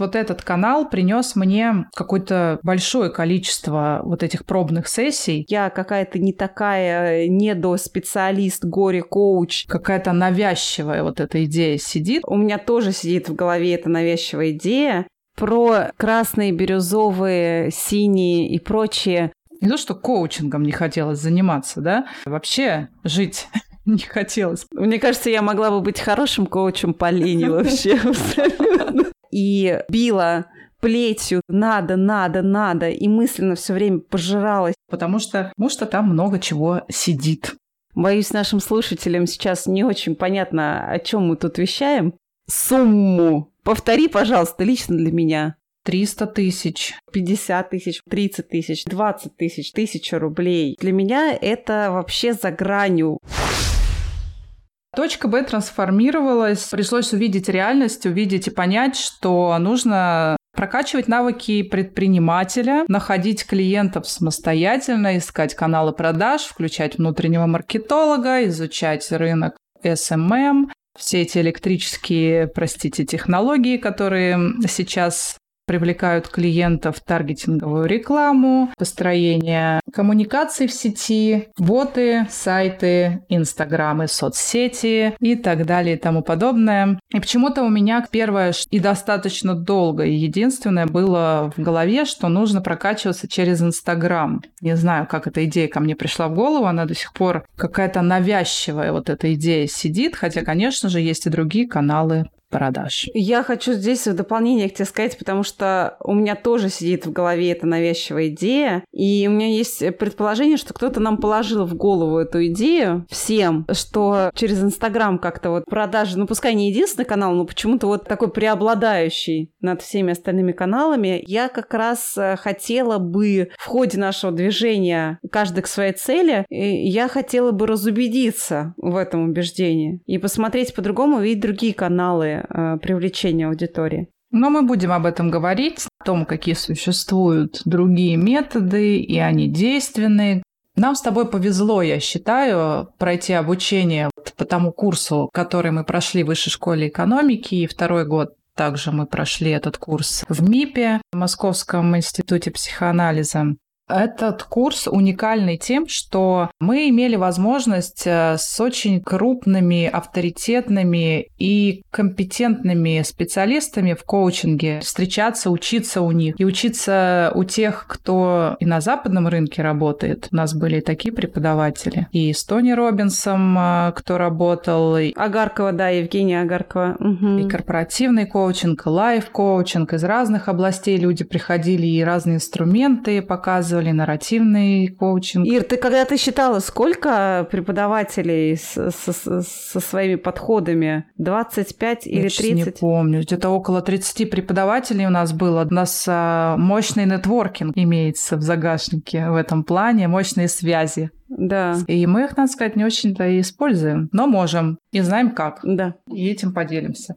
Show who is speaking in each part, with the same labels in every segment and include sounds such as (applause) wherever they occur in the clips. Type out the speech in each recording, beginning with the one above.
Speaker 1: Вот этот канал принес мне какое-то большое количество вот этих пробных сессий.
Speaker 2: Я какая-то не такая недоспециалист, горе-коуч.
Speaker 1: Какая-то навязчивая вот эта идея сидит.
Speaker 2: У меня тоже сидит в голове эта навязчивая идея про красные, бирюзовые, синие и прочие
Speaker 1: не то, что коучингом не хотелось заниматься, да, вообще жить (laughs) не хотелось.
Speaker 2: Мне кажется, я могла бы быть хорошим коучем по линии вообще. (laughs) И била плетью надо, надо, надо, и мысленно все время пожиралась.
Speaker 1: Потому что, потому что там много чего сидит.
Speaker 2: Боюсь, нашим слушателям сейчас не очень понятно, о чем мы тут вещаем. Сумму. Повтори, пожалуйста, лично для меня.
Speaker 1: 300 тысяч.
Speaker 2: 50 тысяч, 30 тысяч, 20 тысяч, тысяча рублей. Для меня это вообще за гранью.
Speaker 1: Точка Б трансформировалась. Пришлось увидеть реальность, увидеть и понять, что нужно прокачивать навыки предпринимателя, находить клиентов самостоятельно, искать каналы продаж, включать внутреннего маркетолога, изучать рынок SMM, все эти электрические, простите, технологии, которые сейчас привлекают клиентов, таргетинговую рекламу, построение коммуникаций в сети, боты, сайты, инстаграмы, соцсети и так далее и тому подобное. И почему-то у меня первое и достаточно долго и единственное было в голове, что нужно прокачиваться через Инстаграм. Не знаю, как эта идея ко мне пришла в голову, она до сих пор какая-то навязчивая вот эта идея сидит, хотя, конечно же, есть и другие каналы продаж.
Speaker 2: Я хочу здесь в дополнение к тебе сказать, потому что у меня тоже сидит в голове эта навязчивая идея, и у меня есть предположение, что кто-то нам положил в голову эту идею всем, что через Инстаграм как-то вот продажи, ну пускай не единственный канал, но почему-то вот такой преобладающий над всеми остальными каналами. Я как раз э, хотела бы в ходе нашего движения каждый к своей цели, я хотела бы разубедиться в этом убеждении и посмотреть по-другому, увидеть другие каналы, э, привлечения аудитории.
Speaker 1: Но мы будем об этом говорить, о том, какие существуют другие методы, и они действенные. Нам с тобой повезло, я считаю, пройти обучение по тому курсу, который мы прошли в Высшей школе экономики, и второй год также мы прошли этот курс в МИПе, Московском институте психоанализа. Этот курс уникальный тем, что мы имели возможность э, с очень крупными, авторитетными и компетентными специалистами в коучинге встречаться, учиться у них и учиться у тех, кто и на западном рынке работает. У нас были такие преподаватели. И с Тони Робинсом, э, кто работал. И...
Speaker 2: Агаркова, да, Евгения Агаркова. Угу.
Speaker 1: И корпоративный коучинг, и лайф-коучинг. Из разных областей люди приходили и разные инструменты показывали использовали нарративный коучинг.
Speaker 2: Ир, ты когда-то считала, сколько преподавателей с, с, со своими подходами? 25 или 30? Я
Speaker 1: не помню. Где-то около 30 преподавателей у нас было. У нас а, мощный нетворкинг имеется в загашнике в этом плане, мощные связи.
Speaker 2: Да.
Speaker 1: И мы их, надо сказать, не очень-то и используем, но можем и знаем как.
Speaker 2: Да.
Speaker 1: И этим поделимся.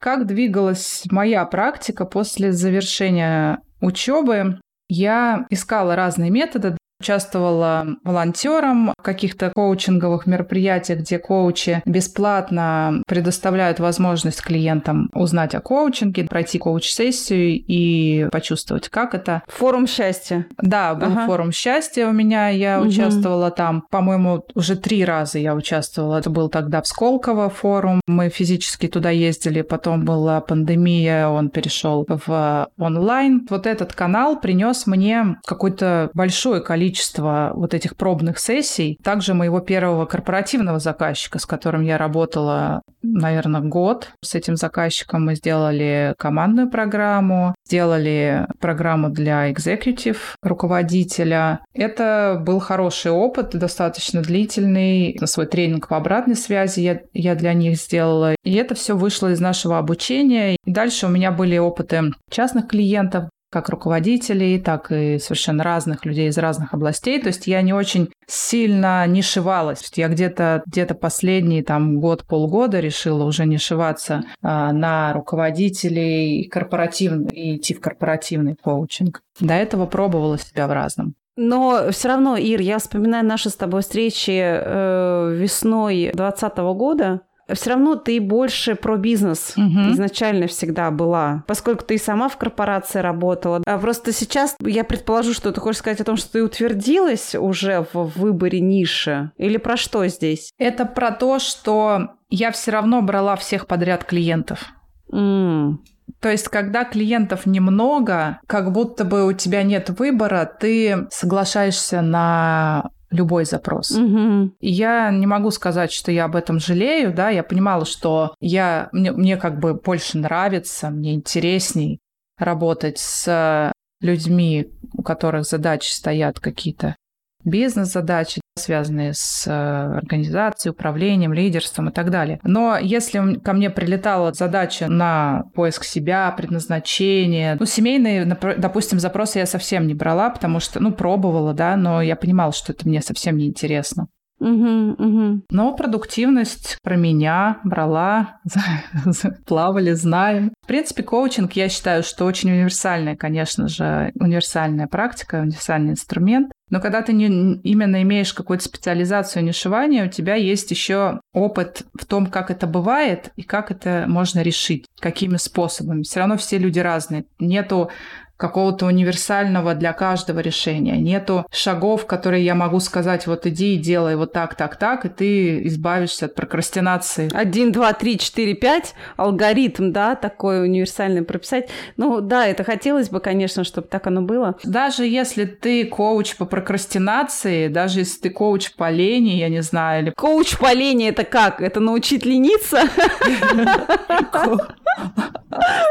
Speaker 1: Как двигалась моя практика после завершения учебы я искала разные методы Участвовала волонтером в каких-то коучинговых мероприятиях, где коучи бесплатно предоставляют возможность клиентам узнать о коучинге, пройти коуч-сессию и почувствовать, как это.
Speaker 2: Форум счастья.
Speaker 1: Да, был ага. форум счастья у меня, я угу. участвовала там. По-моему, уже три раза я участвовала. Это был тогда в Сколково форум. Мы физически туда ездили, потом была пандемия, он перешел в онлайн. Вот этот канал принес мне какое-то большое количество количество вот этих пробных сессий. Также моего первого корпоративного заказчика, с которым я работала, наверное, год. С этим заказчиком мы сделали командную программу, сделали программу для экзекутив руководителя. Это был хороший опыт, достаточно длительный. На свой тренинг по обратной связи я, я для них сделала. И это все вышло из нашего обучения. И дальше у меня были опыты частных клиентов, как руководителей, так и совершенно разных людей из разных областей. То есть я не очень сильно не шивалась. Я где-то где последний там год-полгода решила уже не шиваться а, на руководителей корпоративный и идти в корпоративный коучинг. До этого пробовала себя в разном.
Speaker 2: Но все равно, Ир, я вспоминаю наши с тобой встречи э, весной 2020 года, все равно ты больше про бизнес угу. изначально всегда была, поскольку ты и сама в корпорации работала. А просто сейчас я предположу, что ты хочешь сказать о том, что ты утвердилась уже в выборе ниши, или про что здесь?
Speaker 1: Это про то, что я все равно брала всех подряд клиентов. Mm. То есть, когда клиентов немного, как будто бы у тебя нет выбора, ты соглашаешься на любой запрос. Угу. И я не могу сказать, что я об этом жалею, да, я понимала, что я, мне, мне как бы больше нравится, мне интересней работать с людьми, у которых задачи стоят какие-то бизнес-задачи, связанные с э, организацией, управлением, лидерством и так далее. Но если ко мне прилетала задача на поиск себя, предназначение, ну, семейные, допустим, запросы я совсем не брала, потому что, ну, пробовала, да, но я понимала, что это мне совсем не интересно. Угу, угу. Но продуктивность про меня брала, (laughs) плавали, знаем. В принципе, коучинг, я считаю, что очень универсальная, конечно же, универсальная практика, универсальный инструмент. Но когда ты не, именно имеешь какую-то специализацию нишевания, у тебя есть еще опыт в том, как это бывает и как это можно решить, какими способами. Все равно все люди разные. Нету какого-то универсального для каждого решения. Нету шагов, которые я могу сказать, вот иди и делай вот так, так, так, и ты избавишься от прокрастинации.
Speaker 2: Один, два, три, четыре, пять, алгоритм, да, такой универсальный прописать. Ну да, это хотелось бы, конечно, чтобы так оно было.
Speaker 1: Даже если ты коуч по прокрастинации, даже если ты коуч по лени, я не знаю, или...
Speaker 2: Коуч по лени это как? Это научить лениться? (laughs)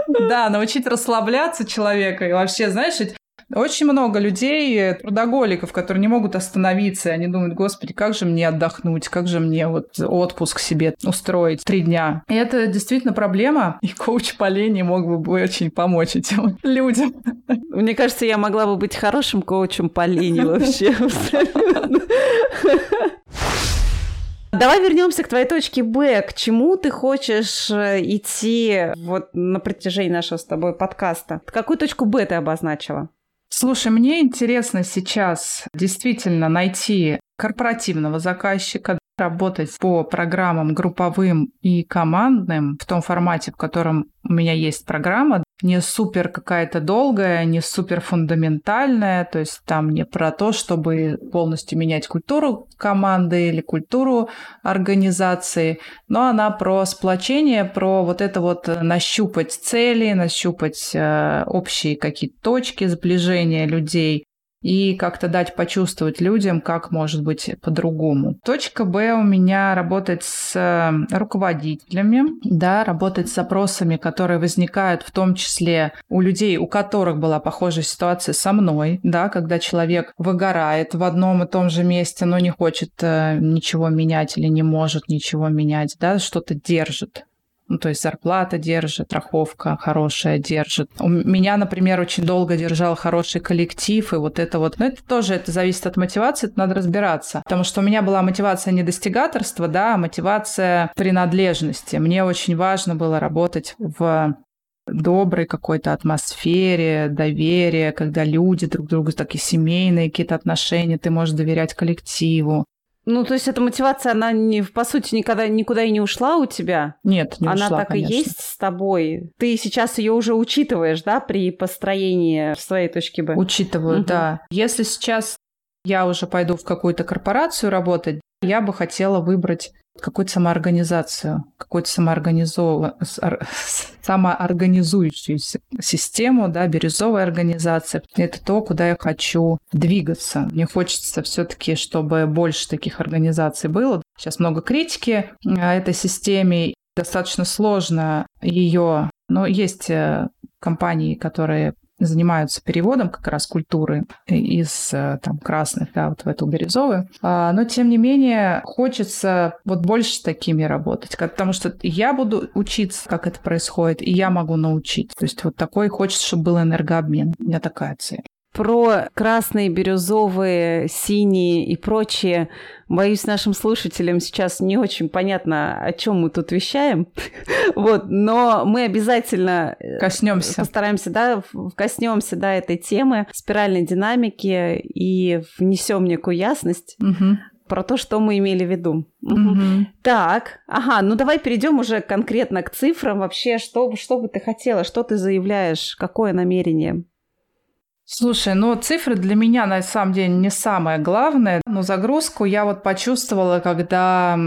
Speaker 1: Да, научить расслабляться человека. И вообще, знаешь, очень много людей, трудоголиков, которые не могут остановиться, и они думают, господи, как же мне отдохнуть, как же мне вот отпуск себе устроить три дня. И это действительно проблема, и коуч по лени мог бы очень помочь этим (laughs) людям.
Speaker 2: Мне кажется, я могла бы быть хорошим коучем по лени вообще. (laughs) (laughs) Давай вернемся к твоей точке Б. К чему ты хочешь э, идти вот на протяжении нашего с тобой подкаста? Какую точку Б ты обозначила?
Speaker 1: Слушай, мне интересно сейчас действительно найти корпоративного заказчика, работать по программам групповым и командным в том формате, в котором у меня есть программа, не супер какая-то долгая, не супер фундаментальная, то есть там не про то, чтобы полностью менять культуру команды или культуру организации, но она про сплочение, про вот это вот нащупать цели, нащупать э, общие какие-то точки сближения людей, и как-то дать почувствовать людям, как может быть по-другому. Точка Б у меня работать с э, руководителями, да, работать с запросами, которые возникают в том числе у людей, у которых была похожая ситуация со мной, да, когда человек выгорает в одном и том же месте, но не хочет э, ничего менять или не может ничего менять, да, что-то держит ну, то есть зарплата держит, страховка хорошая держит. У меня, например, очень долго держал хороший коллектив, и вот это вот... Но это тоже это зависит от мотивации, это надо разбираться. Потому что у меня была мотивация не достигаторства, да, а мотивация принадлежности. Мне очень важно было работать в доброй какой-то атмосфере, доверия, когда люди друг другу такие семейные какие-то отношения, ты можешь доверять коллективу.
Speaker 2: Ну, то есть эта мотивация, она не, по сути никогда никуда и не ушла у тебя?
Speaker 1: Нет, не
Speaker 2: она
Speaker 1: ушла,
Speaker 2: так
Speaker 1: конечно.
Speaker 2: и есть с тобой. Ты сейчас ее уже учитываешь, да, при построении своей точки Б?
Speaker 1: Учитываю, угу. да. Если сейчас я уже пойду в какую-то корпорацию работать, я бы хотела выбрать какую-то самоорганизацию, какую-то самоорганизов... самоорганизующуюся систему, да, бирюзовая организация. Это то, куда я хочу двигаться. Мне хочется все-таки, чтобы больше таких организаций было. Сейчас много критики этой системе. Достаточно сложно ее, но есть э, компании, которые занимаются переводом как раз культуры из э, там красных, да, вот в эту бирюзовую. А, но тем не менее хочется вот больше с такими работать, потому что я буду учиться, как это происходит, и я могу научить. То есть вот такой хочется, чтобы был энергообмен. У меня такая цель
Speaker 2: про красные, бирюзовые, синие и прочие. Боюсь, нашим слушателям сейчас не очень понятно, о чем мы тут вещаем. (laughs) вот, но мы обязательно
Speaker 1: э, коснемся.
Speaker 2: Постараемся, да, коснемся, да, этой темы спиральной динамики и внесем некую ясность. Угу про то, что мы имели в виду.
Speaker 1: Мгм.
Speaker 2: Так, ага, ну давай перейдем уже конкретно к цифрам. Вообще, что, что бы ты хотела, что ты заявляешь, какое намерение?
Speaker 1: Слушай, ну цифры для меня на самом деле не самое главное, но загрузку я вот почувствовала, когда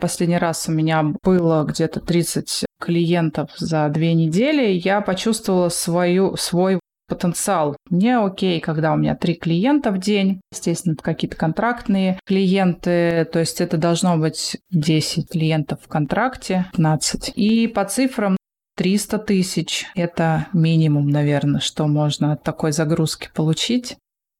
Speaker 1: последний раз у меня было где-то 30 клиентов за две недели, я почувствовала свою, свой потенциал. Мне окей, когда у меня три клиента в день, естественно, какие-то контрактные клиенты, то есть это должно быть 10 клиентов в контракте, 15. И по цифрам 300 тысяч – это минимум, наверное, что можно от такой загрузки получить.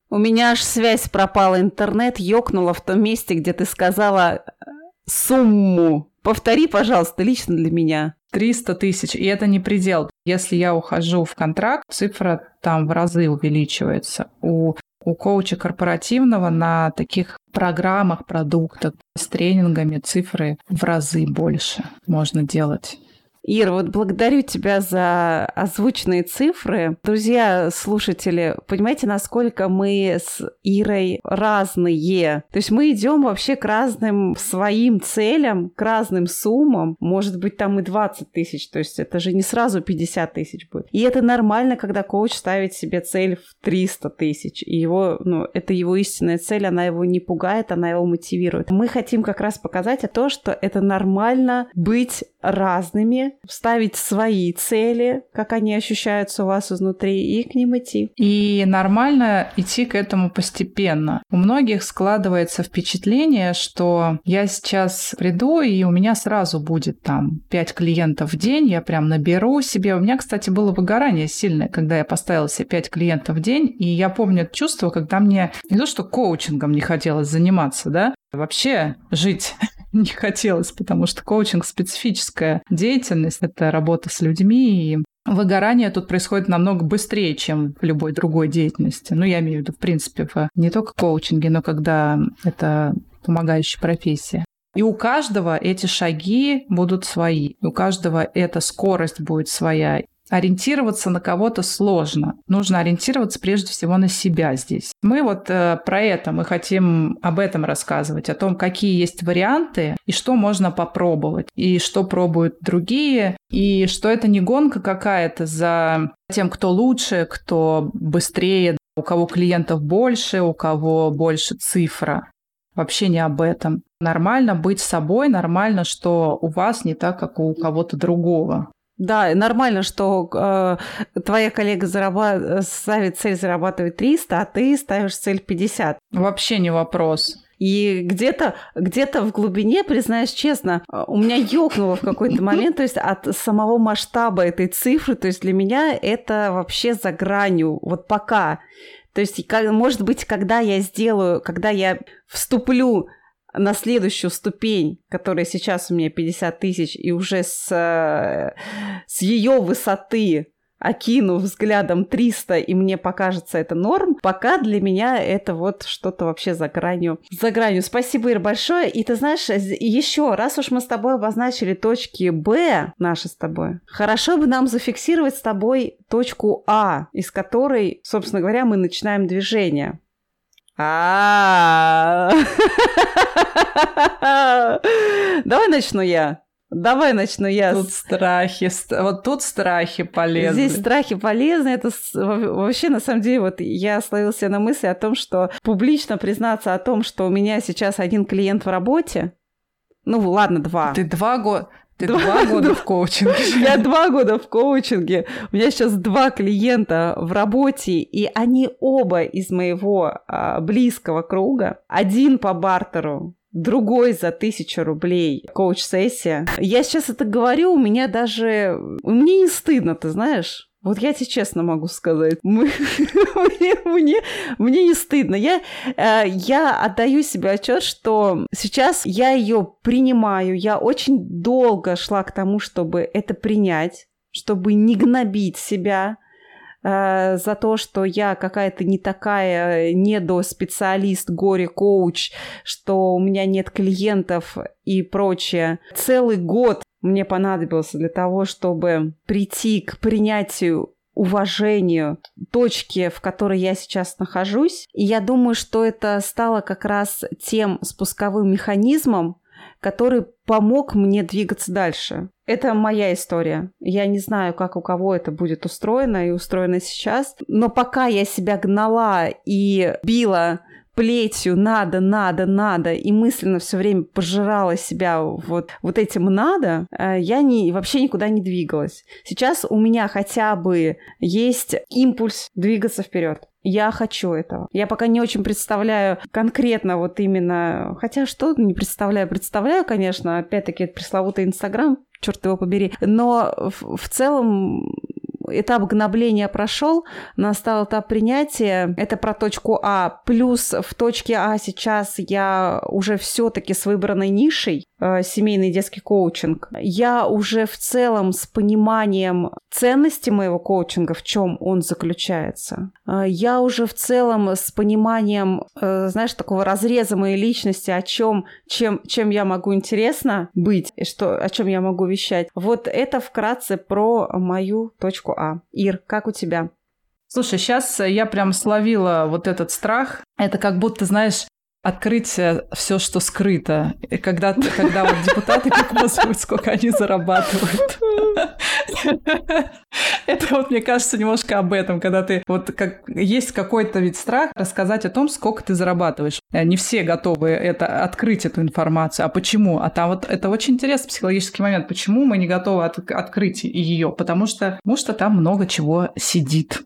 Speaker 2: У меня аж связь пропала, интернет ёкнула в том месте, где ты сказала э, сумму. Повтори, пожалуйста, лично для меня.
Speaker 1: 300 тысяч, и это не предел. Если я ухожу в контракт, цифра там в разы увеличивается. У, у коуча корпоративного на таких программах, продуктах с тренингами цифры в разы больше можно делать.
Speaker 2: Ира, вот благодарю тебя за озвученные цифры. Друзья, слушатели, понимаете, насколько мы с Ирой разные. То есть мы идем вообще к разным своим целям, к разным суммам. Может быть, там и 20 тысяч. То есть это же не сразу 50 тысяч будет. И это нормально, когда коуч ставит себе цель в 300 тысяч. И его, ну, это его истинная цель, она его не пугает, она его мотивирует. Мы хотим как раз показать то, что это нормально быть разными, ставить свои цели, как они ощущаются у вас изнутри, и к ним идти.
Speaker 1: И нормально идти к этому постепенно. У многих складывается впечатление, что я сейчас приду, и у меня сразу будет там 5 клиентов в день, я прям наберу себе. У меня, кстати, было выгорание сильное, когда я поставила себе 5 клиентов в день, и я помню это чувство, когда мне не то, что коучингом не хотелось заниматься, да, вообще жить (laughs) не хотелось, потому что коучинг специфическая деятельность, это работа с людьми, и выгорание тут происходит намного быстрее, чем в любой другой деятельности. Ну, я имею в виду, в принципе, в не только коучинге, но когда это помогающая профессия. И у каждого эти шаги будут свои, у каждого эта скорость будет своя. Ориентироваться на кого-то сложно. Нужно ориентироваться прежде всего на себя здесь. Мы вот э, про это, мы хотим об этом рассказывать, о том, какие есть варианты и что можно попробовать, и что пробуют другие, и что это не гонка какая-то за тем, кто лучше, кто быстрее, у кого клиентов больше, у кого больше цифра. Вообще не об этом. Нормально быть собой, нормально, что у вас не так, как у кого-то другого.
Speaker 2: Да, нормально, что э, твоя коллега зараба- ставит цель зарабатывать 300, а ты ставишь цель 50.
Speaker 1: Вообще не вопрос.
Speaker 2: И где-то где в глубине, признаюсь честно, у меня ёкнуло в какой-то момент, то есть от самого масштаба этой цифры, то есть для меня это вообще за гранью, вот пока. То есть, может быть, когда я сделаю, когда я вступлю на следующую ступень, которая сейчас у меня 50 тысяч, и уже с, э, с ее высоты окину взглядом 300, и мне покажется это норм, пока для меня это вот что-то вообще за гранью. За гранью. Спасибо, Ир, большое. И ты знаешь, еще раз уж мы с тобой обозначили точки Б наши с тобой, хорошо бы нам зафиксировать с тобой точку А, из которой, собственно говоря, мы начинаем движение. А, (laughs) давай начну я. Давай начну я.
Speaker 1: Тут страхи, вот тут страхи полезны.
Speaker 2: Здесь страхи полезны. Это вообще, на самом деле, вот я словился на мысли о том, что публично признаться о том, что у меня сейчас один клиент в работе, ну ладно, два.
Speaker 1: Ты два года, ты два, два года в коучинге.
Speaker 2: Я два года в коучинге. У меня сейчас два клиента в работе, и они оба из моего а, близкого круга. Один по бартеру, другой за тысячу рублей коуч-сессия. Я сейчас это говорю, у меня даже... Мне не стыдно, ты знаешь. Вот я тебе честно могу сказать, мне, мне, мне не стыдно. Я, э, я отдаю себе отчет, что сейчас я ее принимаю. Я очень долго шла к тому, чтобы это принять, чтобы не гнобить себя, э, за то, что я какая-то не такая недоспециалист, горе-коуч, что у меня нет клиентов и прочее. Целый год мне понадобился для того, чтобы прийти к принятию уважению точки, в которой я сейчас нахожусь. И я думаю, что это стало как раз тем спусковым механизмом, который помог мне двигаться дальше. Это моя история. Я не знаю, как у кого это будет устроено и устроено сейчас. Но пока я себя гнала и била плетью надо, надо, надо, и мысленно все время пожирала себя вот, вот этим надо, э, я не, вообще никуда не двигалась. Сейчас у меня хотя бы есть импульс двигаться вперед. Я хочу этого. Я пока не очень представляю конкретно вот именно... Хотя что не представляю? Представляю, конечно, опять-таки, пресловутый Инстаграм, черт его побери. Но в, в целом этап гнобления прошел, настал этап принятия. Это про точку А. Плюс в точке А сейчас я уже все-таки с выбранной нишей, семейный детский коучинг. Я уже в целом с пониманием ценности моего коучинга, в чем он заключается. Э, я уже в целом с пониманием, э, знаешь, такого разреза моей личности, о чем, чем, чем я могу интересно быть, и что, о чем я могу вещать. Вот это вкратце про мою точку а. Ир, как у тебя?
Speaker 1: Слушай, сейчас я прям словила вот этот страх. Это как будто, знаешь, открыть все, что скрыто. И когда, когда вот депутаты показывают, сколько они зарабатывают. (laughs) Это вот, мне кажется, немножко об этом, когда ты вот как есть какой-то вид страх рассказать о том, сколько ты зарабатываешь. Э, не все готовы это открыть эту информацию. А почему? А там вот это очень интересный психологический момент. Почему мы не готовы от, открыть ее? Потому что, потому что там много чего сидит.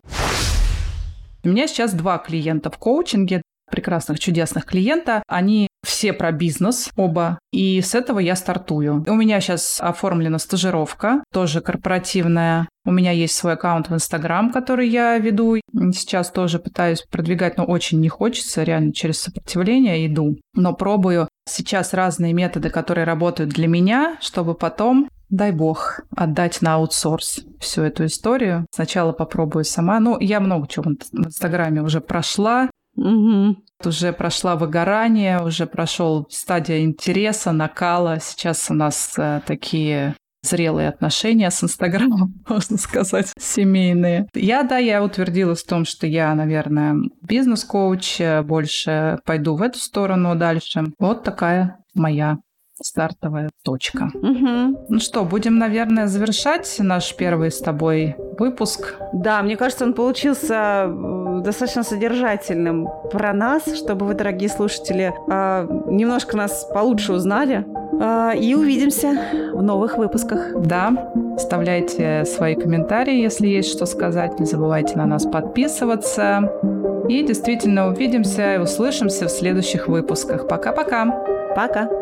Speaker 1: У меня сейчас два клиента в коучинге прекрасных, чудесных клиента. Они все про бизнес, оба. И с этого я стартую. У меня сейчас оформлена стажировка, тоже корпоративная. У меня есть свой аккаунт в Инстаграм, который я веду. Сейчас тоже пытаюсь продвигать, но очень не хочется. Реально через сопротивление иду. Но пробую сейчас разные методы, которые работают для меня, чтобы потом дай бог, отдать на аутсорс всю эту историю. Сначала попробую сама. Ну, я много чего в Инстаграме уже прошла. Угу. Уже прошла выгорание, уже прошел стадия интереса, накала. Сейчас у нас э, такие зрелые отношения с Инстаграмом, (laughs) можно сказать, семейные. Я, да, я утвердилась в том, что я, наверное, бизнес-коуч, э, больше пойду в эту сторону дальше. Вот такая моя стартовая точка. Угу. Ну что, будем, наверное, завершать наш первый с тобой выпуск.
Speaker 2: Да, мне кажется, он получился достаточно содержательным про нас, чтобы вы, дорогие слушатели, э, немножко нас получше узнали. Э, и увидимся в новых выпусках.
Speaker 1: Да, оставляйте свои комментарии, если есть что сказать. Не забывайте на нас подписываться. И действительно увидимся и услышимся в следующих выпусках. Пока-пока.
Speaker 2: Пока. -пока. Пока.